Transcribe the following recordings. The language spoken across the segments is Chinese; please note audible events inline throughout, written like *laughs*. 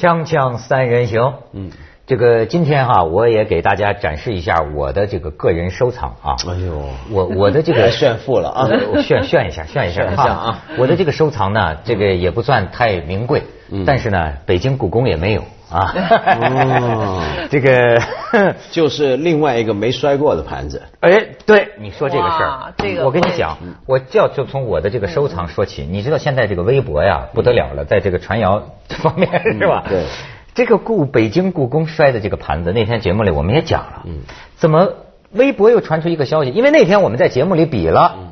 锵锵三人行，嗯，这个今天哈，我也给大家展示一下我的这个个人收藏啊。哎呦，我我的这个 *laughs* 炫富了啊，炫炫一下，炫一下啊。我的这个收藏呢，这个也不算太名贵，但是呢，北京故宫也没有。啊，*laughs* 这个 *laughs* 就是另外一个没摔过的盘子。哎，对，你说这个事儿，这个我跟你讲，我就要就从我的这个收藏说起。你知道现在这个微博呀不得了了，在这个传谣方面是吧？对，这个故北京故宫摔的这个盘子，那天节目里我们也讲了。嗯，怎么微博又传出一个消息？因为那天我们在节目里比了，嗯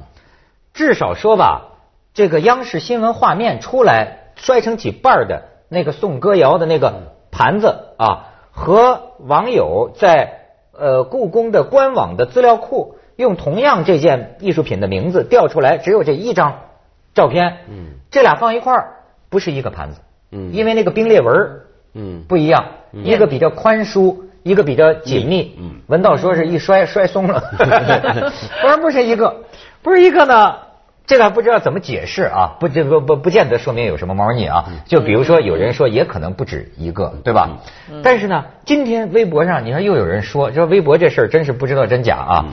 至少说吧，这个央视新闻画面出来摔成几瓣的那个宋歌谣的那个。盘子啊，和网友在呃故宫的官网的资料库用同样这件艺术品的名字调出来，只有这一张照片。嗯，这俩放一块儿不是一个盘子。嗯，因为那个冰裂纹嗯不一样，一个比较宽舒，一个比较紧密。嗯，文道说是一摔 *laughs* 摔松了，*laughs* 不是不是一个，不是一个呢。这个还不知道怎么解释啊，不这不不不见得说明有什么猫腻啊。就比如说有人说也可能不止一个，对吧？但是呢，今天微博上你看又有人说，说微博这事儿真是不知道真假啊。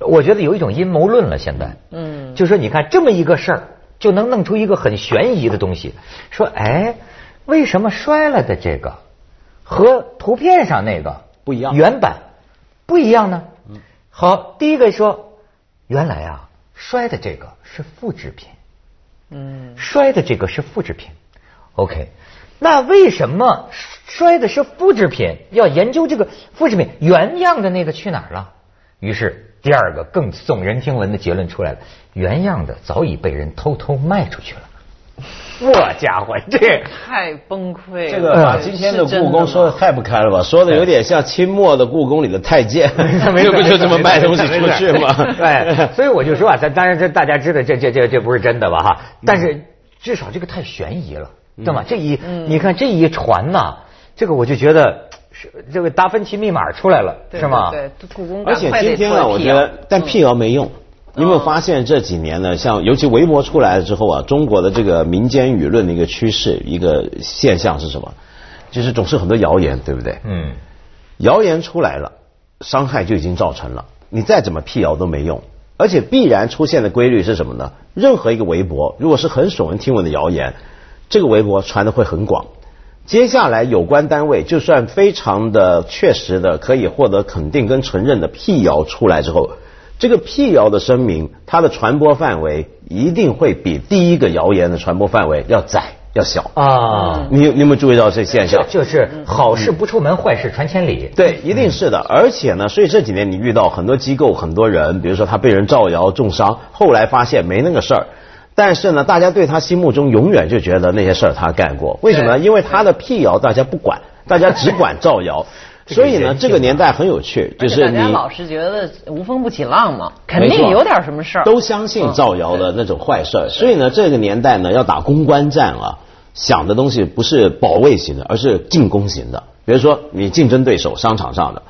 我觉得有一种阴谋论了，现在，嗯，就说你看这么一个事儿，就能弄出一个很悬疑的东西，说哎，为什么摔了的这个和图片上那个不一样，原版不一样呢？嗯好，第一个说原来啊。摔的这个是复制品，嗯，摔的这个是复制品，OK，那为什么摔的是复制品？要研究这个复制品原样的那个去哪儿了？于是第二个更耸人听闻的结论出来了：原样的早已被人偷偷卖出去了。我家伙，这太崩溃了！这个把今天的故宫说的太不堪了吧？说的有点像清末的故宫里的太监，*laughs* 这不就这么卖东西 *laughs* 出去吗？对，*laughs* 所以我就说啊，咱当然这大家知道，这这这这不是真的吧？哈，但是至少这个太悬疑了，对吗？这一你看这一传呐，这个我就觉得是这个达芬奇密码出来了，是吗？对，故宫而且今天啊，我觉得但辟谣没用。你有没有发现这几年呢？像尤其微博出来了之后啊，中国的这个民间舆论的一个趋势、一个现象是什么？就是总是很多谣言，对不对？嗯。谣言出来了，伤害就已经造成了，你再怎么辟谣都没用。而且必然出现的规律是什么呢？任何一个微博，如果是很耸人听闻的谣言，这个微博传的会很广。接下来有关单位就算非常的确实的可以获得肯定跟承认的辟谣出来之后。这个辟谣的声明，它的传播范围一定会比第一个谣言的传播范围要窄、要小啊！你你有没有注意到这现象？就是好事不出门，坏事传千里。对，一定是的。而且呢，所以这几年你遇到很多机构、很多人，比如说他被人造谣重伤，后来发现没那个事儿，但是呢，大家对他心目中永远就觉得那些事儿他干过。为什么呢？因为他的辟谣大家不管，大家只管造谣。所以呢，这个年代很有趣，就是你老是觉得无风不起浪嘛，肯定有点什么事儿。都相信造谣的那种坏事儿，所以呢，这个年代呢，要打公关战啊，想的东西不是保卫型的，而是进攻型的。比如说，你竞争对手商场上的，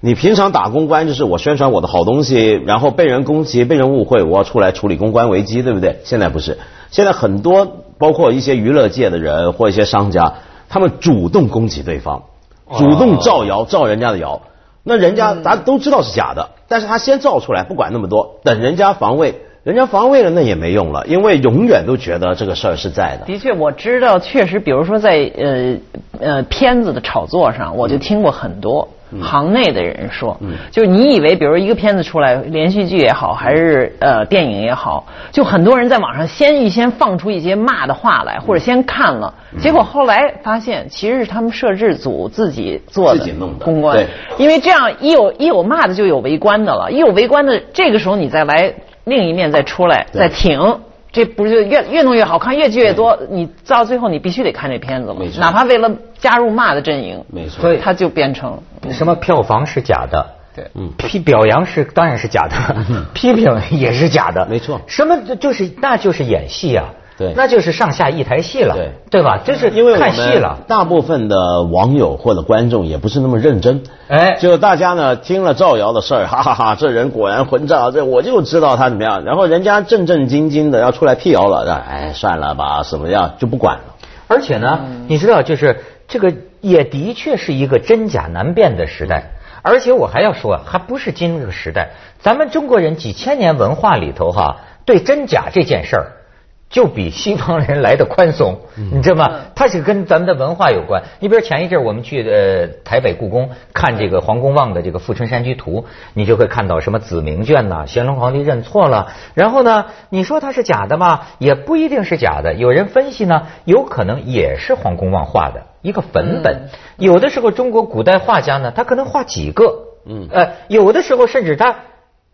你平常打公关就是我宣传我的好东西，然后被人攻击、被人误会，我要出来处理公关危机，对不对？现在不是，现在很多包括一些娱乐界的人或一些商家，他们主动攻击对方。主动造谣，造人家的谣，那人家咱都知道是假的，但是他先造出来，不管那么多，等人家防卫，人家防卫了那也没用了，因为永远都觉得这个事儿是在的。的确，我知道，确实，比如说在呃呃片子的炒作上，我就听过很多。行内的人说，就是你以为，比如一个片子出来，连续剧也好，还是呃电影也好，就很多人在网上先预先放出一些骂的话来，或者先看了，结果后来发现其实是他们摄制组自己做自己弄的公关，因为这样一有一有骂的就有围观的了，一有围观的，这个时候你再来另一面再出来再挺。这不是越越弄越好看，越剧越多，你到最后你必须得看这片子了，哪怕为了加入骂的阵营，没错，所以它就变成什么票房是假的，对，嗯，批表扬是当然是假的，*laughs* 批评也是假的，没错，什么就是那就是演戏啊。对，那就是上下一台戏了，对对吧？这是因为看戏了。大部分的网友或者观众也不是那么认真，哎，就大家呢听了造谣的事儿，哈哈哈，这人果然混账，这我就知道他怎么样。然后人家正正经经的要出来辟谣了，哎，算了吧，怎么样就不管了。而且呢，你知道，就是这个也的确是一个真假难辨的时代。而且我还要说，还不是今日时代，咱们中国人几千年文化里头哈，对真假这件事儿。就比西方人来的宽松，你知道吗？它是跟咱们的文化有关。你比如前一阵我们去呃台北故宫看这个黄公望的这个《富春山居图》，你就会看到什么子明卷呐，乾隆皇帝认错了。然后呢，你说它是假的吗？也不一定是假的。有人分析呢，有可能也是黄公望画的一个粉本。有的时候中国古代画家呢，他可能画几个，嗯，呃，有的时候甚至他。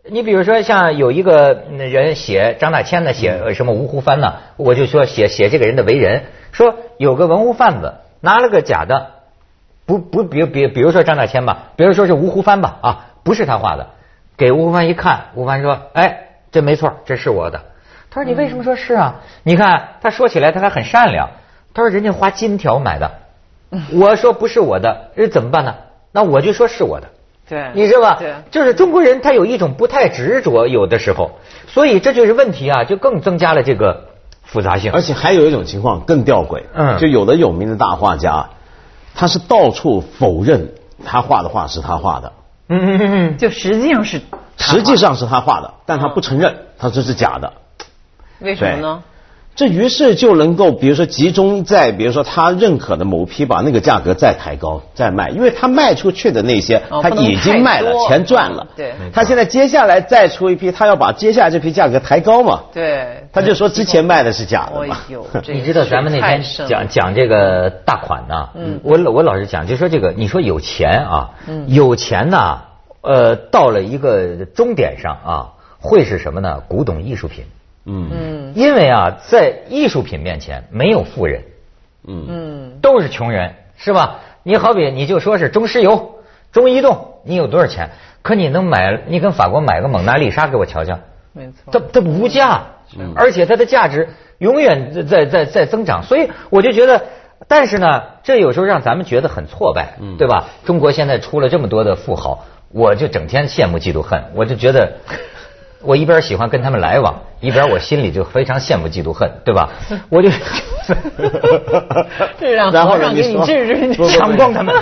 你比如说，像有一个人写张大千呢，写什么吴湖帆呢？我就说写写这个人的为人，说有个文物贩子拿了个假的，不不，比比比如说张大千吧，比如说是吴湖帆吧，啊，不是他画的，给吴湖帆一看，吴湖帆说，哎，这没错，这是我的。他说你为什么说是啊？你看他说起来他还很善良，他说人家花金条买的，我说不是我的，这怎么办呢？那我就说是我的。对，你知道吧？对，就是中国人他有一种不太执着，有的时候，所以这就是问题啊，就更增加了这个复杂性。而且还有一种情况更吊诡，嗯，就有的有名的大画家，他是到处否认他画的画是他画的，嗯嗯嗯嗯，就实际上是，实际上是他画的，但他不承认，他这是假的。为什么呢？这于是就能够，比如说集中在，比如说他认可的某批，把那个价格再抬高再卖，因为他卖出去的那些他已经卖了，钱赚了。对，他现在接下来再出一批，他要把接下来这批价格抬高嘛。对，他就说之前卖的是假的嘛。*laughs* 你知道咱们那天讲讲这个大款呢？嗯，我我老是讲，就说这个，你说有钱啊，有钱呢，呃，到了一个终点上啊，会是什么呢？古董艺术品。嗯，因为啊，在艺术品面前没有富人，嗯嗯，都是穷人，是吧？你好比你就说是中石油、中移动，你有多少钱？可你能买？你跟法国买个蒙娜丽莎给我瞧瞧，没错，它它无价，而且它的价值永远在在在增长。所以我就觉得，但是呢，这有时候让咱们觉得很挫败，对吧？中国现在出了这么多的富豪，我就整天羡慕嫉妒恨，我就觉得。我一边喜欢跟他们来往，一边我心里就非常羡慕嫉妒恨，对吧？*laughs* 我就，*laughs* 这让皇上给你治治，抢 *laughs* 光他们，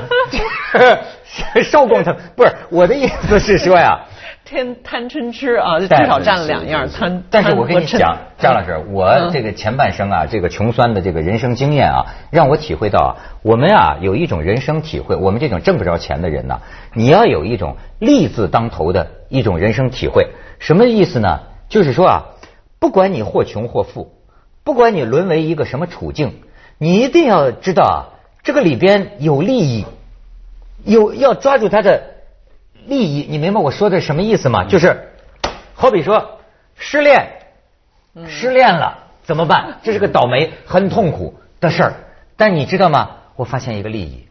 烧光他们。不是我的意思是说呀，天贪嗔痴啊，至少占了两样贪。但是我跟你讲，张老师，我这个前半生啊，这个穷酸的这个人生经验啊，让我体会到啊，我们啊有一种人生体会，我们这种挣不着钱的人呢，你要有一种利字当头的一种人生体会。什么意思呢？就是说啊，不管你或穷或富，不管你沦为一个什么处境，你一定要知道啊，这个里边有利益，有要抓住他的利益。你明白我说的什么意思吗？就是，好比说失恋，失恋了怎么办？这是个倒霉、很痛苦的事儿。但你知道吗？我发现一个利益，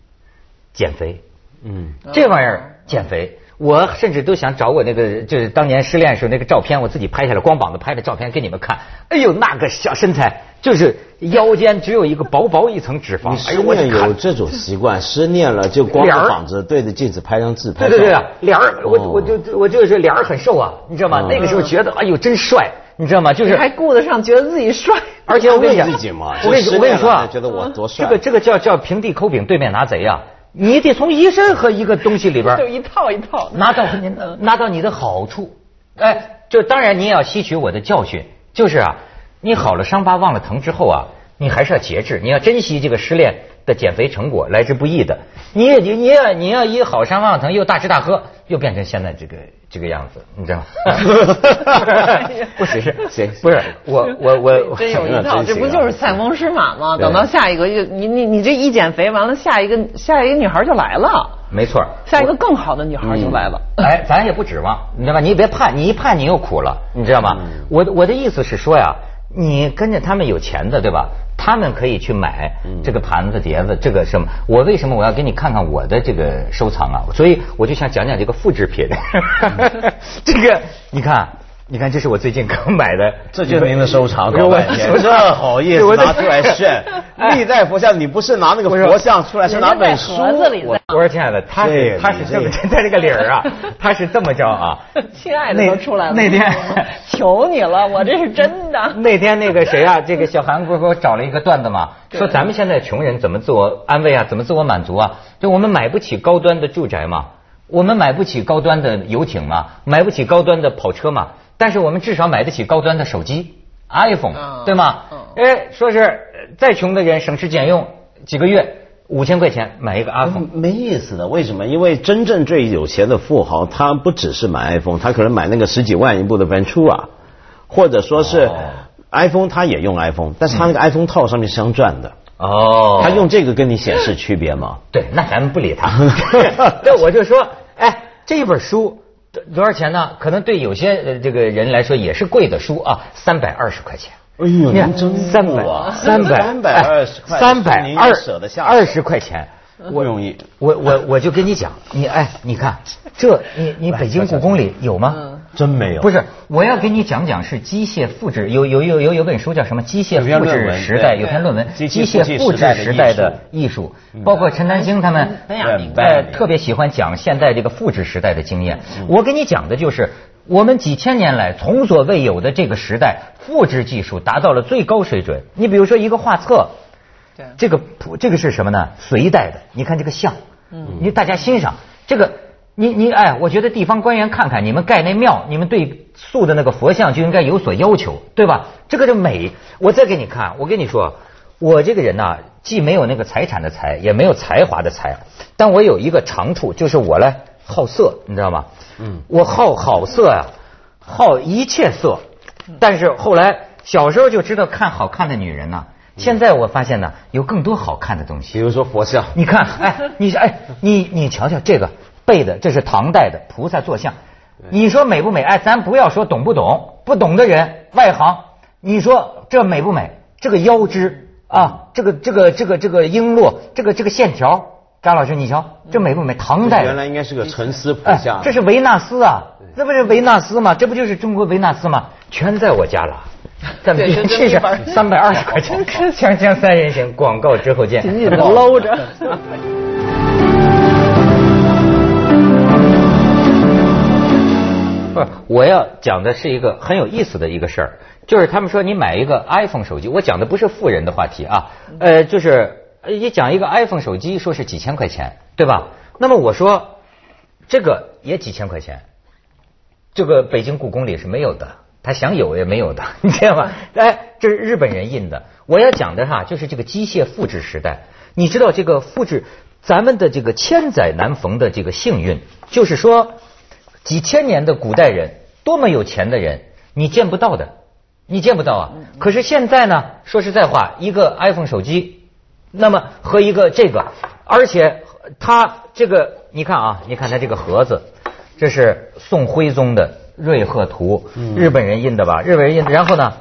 减肥。嗯，这玩意儿减肥。我甚至都想找我那个，就是当年失恋时候那个照片，我自己拍下来，光膀子拍的照片给你们看。哎呦，那个小身材，就是腰间只有一个薄薄一层脂肪。失恋有这种习惯，失恋了就光着膀子对着镜子拍张自拍。对对对啊，脸儿，我我就我就是脸儿很瘦啊，你知道吗？那个时候觉得哎呦真帅，你知道吗？就是还顾得上觉得自己帅，而且我跟你讲，我跟你我跟你说啊，觉得我多帅。这个这个叫叫平地抠饼，对面拿贼啊。你得从一身和一个东西里边，*laughs* 就一套一套拿到你拿到你的好处，哎，就当然你也要吸取我的教训，就是啊，你好了伤疤忘了疼之后啊，你还是要节制，你要珍惜这个失恋的减肥成果，来之不易的。你也你要你要一好伤忘了疼又大吃大喝，又变成现在这个。这个样子，你知道吗？*laughs* 不只是 *laughs* 谁？不是我，我我真有一套，这不就是塞翁失马吗？等到下一个，你你你这一减肥完了，下一个下一个女孩就来了。没错，下一个更好的女孩就来了。哎，咱也不指望，你知道吧？你别盼，你一盼你又苦了，你知道吗？我我的意思是说呀，你跟着他们有钱的，对吧？他们可以去买这个盘子碟子，这个什么？我为什么我要给你看看我的这个收藏啊？所以我就想讲讲这个复制品。*laughs* *laughs* 这个你看，你看，这是我最近 *laughs* 刚买的，这就是您的收藏，*laughs* 搞半天，*laughs* 这好意思拿出来炫。历代佛像，你不是拿那个佛像出来，是拿本书。我我说亲爱的，他是他是这么在这个理儿啊，他是这么着啊。亲爱的都出来了。那天求你了，我这是真的。那天那个谁啊，这个小韩不是给我找了一个段子嘛，说咱们现在穷人怎么自我安慰啊，怎么自我满足啊？就我们买不起高端的住宅嘛，我们买不起高端的游艇嘛，买不起高端的跑车嘛。但是我们至少买得起高端的手机，iPhone，对吗？哎，说是再穷的人省吃俭用，几个月五千块钱买一个 iPhone，没意思的。为什么？因为真正最有钱的富豪，他不只是买 iPhone，他可能买那个十几万一部的 Ventura，或者说是 iPhone，他也用 iPhone，但是他那个 iPhone 套上面是镶钻的。哦，他用这个跟你显示区别吗？对，那咱们不理他。*laughs* 对，我就说，哎，这一本书。多少钱呢？可能对有些这个人来说也是贵的书啊，三百二十块钱。哎呦，您真三百三百三百二十块，三百二二十块钱。不容易，我我我就跟你讲，你哎，你看这，你你北京故宫里有吗？真没有。不是，我要给你讲讲是机械复制，有有有有有本书叫什么？机械复制时代有篇论文，机械复制时代的艺术，包括陈丹青他们，哎，特别喜欢讲现在这个复制时代的经验。我给你讲的就是我们几千年来从所未有的这个时代，复制技术达到了最高水准。你比如说一个画册。这个普这个是什么呢？隋代的，你看这个像，嗯，你大家欣赏这个，你你哎，我觉得地方官员看看你们盖那庙，你们对塑的那个佛像就应该有所要求，对吧？这个就美。我再给你看，我跟你说，我这个人呢，既没有那个财产的财，也没有才华的才，但我有一个长处，就是我呢好色，你知道吗？嗯，我好好色呀，好一切色，但是后来小时候就知道看好看的女人呢。现在我发现呢，有更多好看的东西，比如说佛像。你看，哎，你哎，你你瞧瞧这个背的，这是唐代的菩萨坐像，你说美不美？哎，咱不要说懂不懂，不懂的人外行，你说这美不美？这个腰肢啊，这个这个这个这个璎珞，这个这个线条，张老师你瞧，这美不美？唐代原来应该是个沉思菩萨，这是维纳斯啊，这不是维纳斯吗？这不就是中国维纳斯吗？全在我家了。*laughs* 咱们这是三百二十块钱，*laughs* 锵锵三人行，广告之后见。紧紧的搂着。*laughs* 不，我要讲的是一个很有意思的一个事儿，就是他们说你买一个 iPhone 手机，我讲的不是富人的话题啊，呃，就是也讲一个 iPhone 手机，说是几千块钱，对吧？那么我说这个也几千块钱，这个北京故宫里是没有的。他想有也没有的，*laughs* 你知道吗？哎，这是日本人印的。我要讲的哈，就是这个机械复制时代。你知道这个复制，咱们的这个千载难逢的这个幸运，就是说几千年的古代人多么有钱的人，你见不到的，你见不到啊。可是现在呢，说实在话，一个 iPhone 手机，那么和一个这个，而且它这个，你看啊，你看它这个盒子，这是宋徽宗的。瑞鹤图，日本人印的吧？日本人印的。然后呢，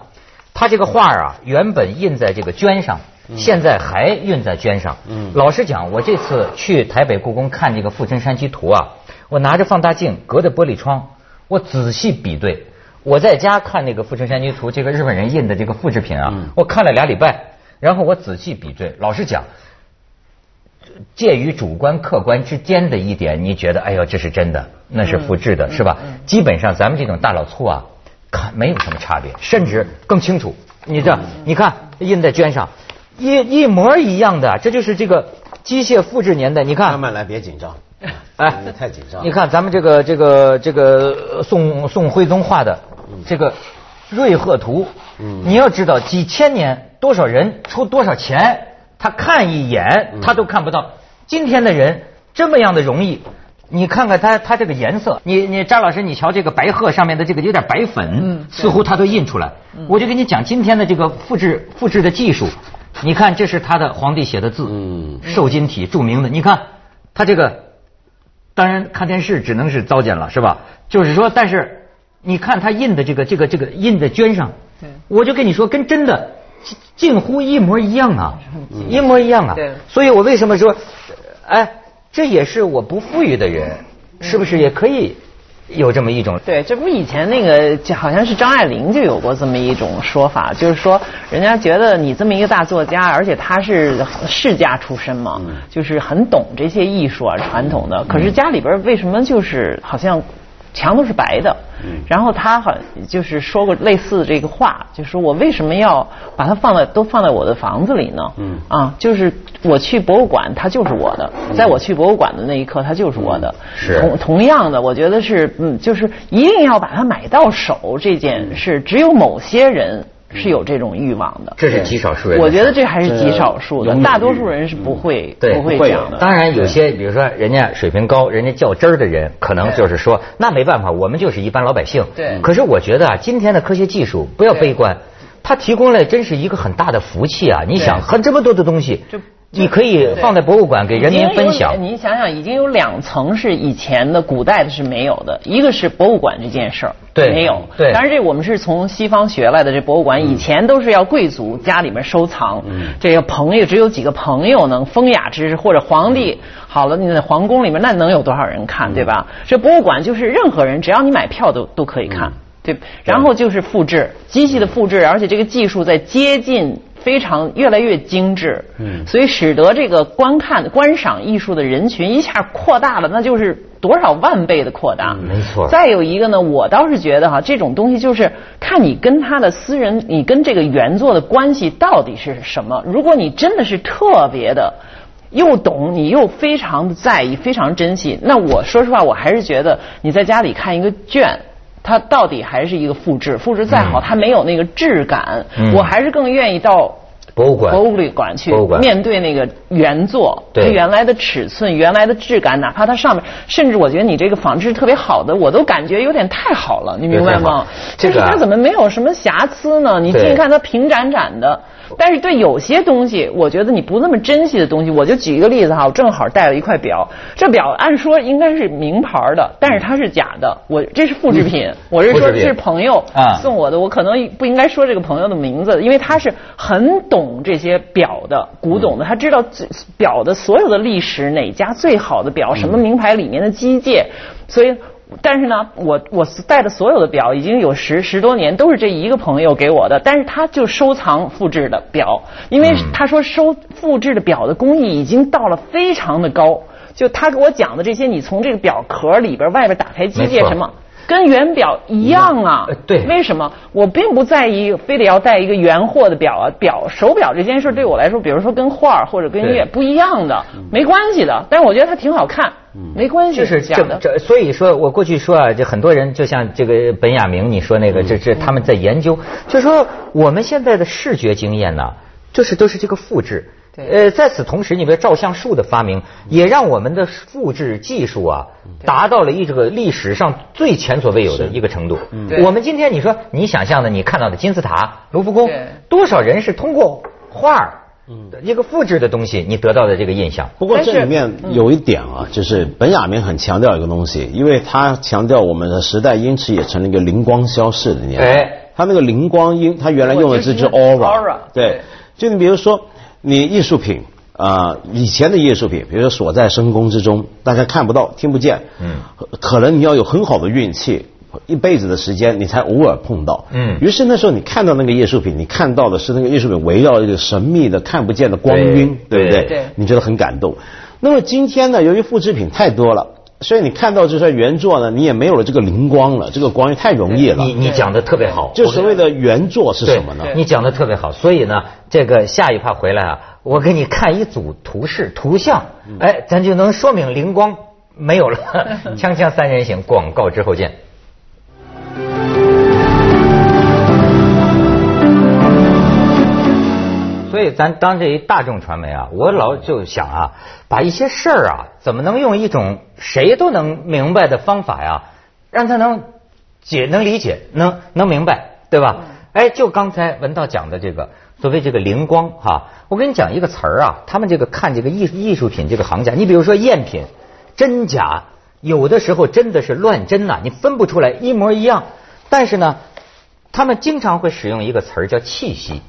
他这个画啊，原本印在这个绢上，现在还印在绢上。老实讲，我这次去台北故宫看这个《富春山居图》啊，我拿着放大镜，隔着玻璃窗，我仔细比对。我在家看那个《富春山居图》，这个日本人印的这个复制品啊，我看了俩礼拜，然后我仔细比对。老实讲。介于主观客观之间的一点，你觉得哎呦这是真的，那是复制的，是吧？基本上咱们这种大老粗啊，看没有什么差别，甚至更清楚。你这你看印在绢上，一一模一样的，这就是这个机械复制年代。你看，慢慢来，别紧张，哎，太紧张。你看咱们这个这个这个宋宋徽宗画的这个瑞鹤图，你要知道几千年多少人出多少钱。他看一眼，他都看不到。今天的人这么样的容易，你看看他他这个颜色，你你张老师，你瞧这个白鹤上面的这个有点白粉，似乎他都印出来。我就跟你讲今天的这个复制复制的技术，你看这是他的皇帝写的字，嗯瘦金体著名的。你看他这个，当然看电视只能是糟践了，是吧？就是说，但是你看他印的这个这个这个印在绢上，我就跟你说跟真的。近乎一模一样啊，一模一样啊。对，所以我为什么说，哎，这也是我不富裕的人，是不是也可以有这么一种。对，这不以前那个就好像是张爱玲就有过这么一种说法，就是说人家觉得你这么一个大作家，而且他是世家出身嘛，就是很懂这些艺术啊传统的，可是家里边为什么就是好像。墙都是白的，然后他好就是说过类似的这个话，就说我为什么要把它放在都放在我的房子里呢？嗯。啊，就是我去博物馆，它就是我的，在我去博物馆的那一刻，它就是我的。是。同同样的，我觉得是嗯，就是一定要把它买到手这件事，只有某些人。是有这种欲望的，这是极少数人。我觉得这还是极少数的，大多数人是不会不会这样的。当然，有些比如说人家水平高、人家较真儿的人，可能就是说那没办法，我们就是一般老百姓。对。可是我觉得啊，今天的科学技术不要悲观，它提供了真是一个很大的福气啊！你想，很这么多的东西。你可以放在博物馆给人民分享。您想想，已经有两层是以前的古代的是没有的，一个是博物馆这件事儿，对，没有。对，当然这我们是从西方学来的。这博物馆以前都是要贵族家里面收藏，这个朋友只有几个朋友能风雅之士或者皇帝。好了，你在皇宫里面那能有多少人看，对吧？这博物馆就是任何人只要你买票都都可以看，对。然后就是复制，机器的复制，而且这个技术在接近。非常越来越精致，嗯，所以使得这个观看观赏艺术的人群一下扩大了，那就是多少万倍的扩大，没错。再有一个呢，我倒是觉得哈，这种东西就是看你跟他的私人，你跟这个原作的关系到底是什么。如果你真的是特别的又懂，你又非常的在意，非常珍惜，那我说实话，我还是觉得你在家里看一个卷。它到底还是一个复制，复制再好，它没有那个质感。我还是更愿意到博物馆、博物馆去面对那个原作，它原来的尺寸、原来的质感，哪怕它上面，甚至我觉得你这个仿制特别好的，我都感觉有点太好了，你明白吗？就是它怎么没有什么瑕疵呢？你近看它平展展的。但是对有些东西，我觉得你不那么珍惜的东西，我就举一个例子哈，我正好带了一块表，这表按说应该是名牌的，但是它是假的，我这是复制品，我是说这是朋友送我的，我可能不应该说这个朋友的名字，因为他是很懂这些表的，古董的，他知道表的所有的历史，哪家最好的表，什么名牌里面的机械，所以。但是呢，我我带的所有的表已经有十十多年，都是这一个朋友给我的。但是他就收藏复制的表，因为他说收复制的表的工艺已经到了非常的高。就他给我讲的这些，你从这个表壳里边、外边打开机械什么。跟原表一样啊，对，为什么我并不在意非得要带一个原货的表啊？表手表这件事对我来说，比如说跟画或者跟音乐不一样的，没关系的。但是我觉得它挺好看，没关系。就是这这，所以说我过去说啊，就很多人就像这个本雅明你说那个，这这他们在研究，就说我们现在的视觉经验呢，就是都是这个复制。呃，在此同时，你比如照相术的发明，也让我们的复制技术啊，达到了一这个历史上最前所未有的一个程度。嗯。我们今天你说你想象的，你看到的金字塔、卢浮宫，多少人是通过画儿，一个复制的东西，你得到的这个印象。不过这里面有一点啊，就是本雅明很强调一个东西，因为他强调我们的时代因此也成了一个灵光消逝的年代。他那个灵光因，他原来用的这支 aura，对，就你比如说。你艺术品啊，以前的艺术品，比如说锁在深宫之中，大家看不到、听不见，嗯，可能你要有很好的运气，一辈子的时间，你才偶尔碰到，嗯。于是那时候你看到那个艺术品，你看到的是那个艺术品围绕一个神秘的、看不见的光晕，对不对？对。你觉得很感动。那么今天呢，由于复制品太多了。所以你看到这些原作呢，你也没有了这个灵光了，这个光太容易了。你你讲的特别好，就所谓的原作是什么呢？你讲的特别好，所以呢，这个下一趴回来啊，我给你看一组图示图像，哎，咱就能说明灵光没有了。*laughs* 锵锵三人行，广告之后见。所以咱当这一大众传媒啊，我老就想啊，把一些事儿啊，怎么能用一种谁都能明白的方法呀，让他能解、能理解、能能明白，对吧？哎，就刚才文道讲的这个所谓这个灵光哈，我跟你讲一个词儿啊，他们这个看这个艺艺术品这个行家，你比如说赝品真假，有的时候真的是乱真呐，你分不出来一模一样。但是呢，他们经常会使用一个词儿叫气息。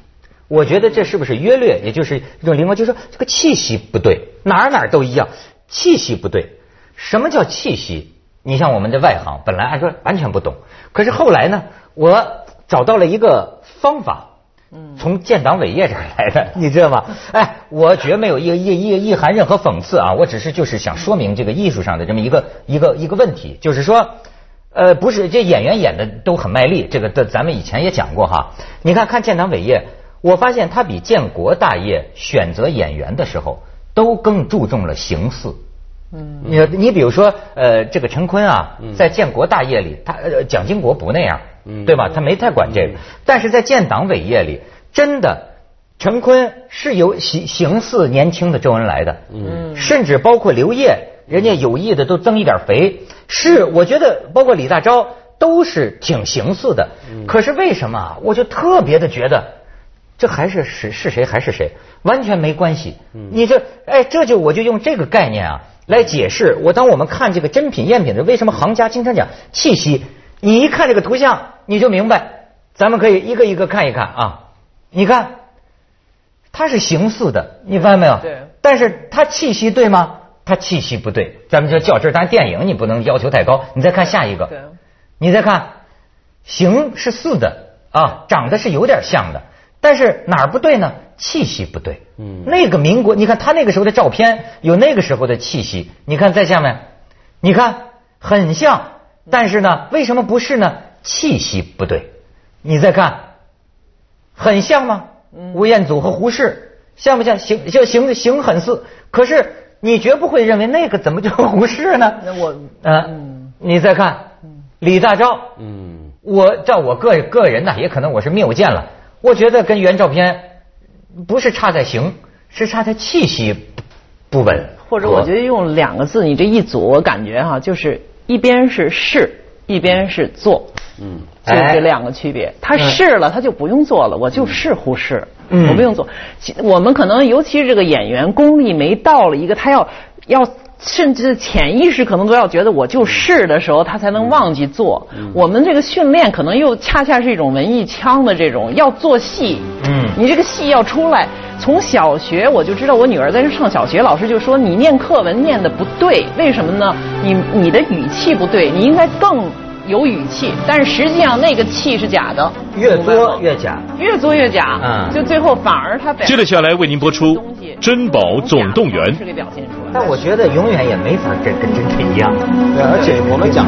我觉得这是不是约略，也就是一种灵光，就是说这个气息不对，哪儿哪儿都一样，气息不对。什么叫气息？你像我们的外行，本来按说完全不懂，可是后来呢，我找到了一个方法。嗯从建党伟业这儿来的，*laughs* 你知道吗？哎，我绝没有意意意意含任何讽刺啊，我只是就是想说明这个艺术上的这么一个一个一个问题，就是说，呃，不是这演员演的都很卖力，这个的咱们以前也讲过哈。你看看建党伟业，我发现他比建国大业选择演员的时候都更注重了形似。嗯，你你比如说，呃，这个陈坤啊，在建国大业里，他蒋经国不那样。对吧？他没太管这个，但是在建党伟业里，真的，陈坤是有形形似年轻的周恩来的，嗯，甚至包括刘烨，人家有意的都增一点肥，是我觉得包括李大钊都是挺形似的。可是为什么我就特别的觉得，这还是是是谁还是谁，完全没关系。你这哎，这就我就用这个概念啊来解释。我当我们看这个真品赝品的，为什么行家经常讲气息？你一看这个图像，你就明白，咱们可以一个一个看一看啊。你看，它是形似的，你发现没有？对。但是它气息对吗？它气息不对。咱们就较真，但电影你不能要求太高。你再看下一个。对。你再看，形是似的啊，长得是有点像的，但是哪儿不对呢？气息不对。嗯。那个民国，你看他那个时候的照片，有那个时候的气息。你看在下面，你看很像。但是呢，为什么不是呢？气息不对。你再看，很像吗？吴彦祖和胡适像不像？形就形形很似，可是你绝不会认为那个怎么就胡适呢？那我嗯，你再看李大钊，嗯，我照我个个人呢，也可能我是谬见了。我觉得跟原照片不是差在形，是差在气息不稳。或者我觉得用两个字，你这一组，我感觉哈，就是。一边是试，一边是做，嗯，就这两个区别。他试了，他就不用做了，我就是忽视，我不用做。我们可能，尤其是这个演员功力没到了一个，他要要。甚至潜意识可能都要觉得我就是的时候，他才能忘记做。我们这个训练可能又恰恰是一种文艺腔的这种要做戏。嗯，你这个戏要出来，从小学我就知道，我女儿在这上小学，老师就说你念课文念的不对，为什么呢？你你的语气不对，你应该更。有语气，但是实际上那个气是假的，越作越假，越作越假，嗯，就最后反而他。接着下来为您播出《珍宝总动员》，是给表现出来。但我觉得永远也没法跟跟真的一样，对，而且我们讲。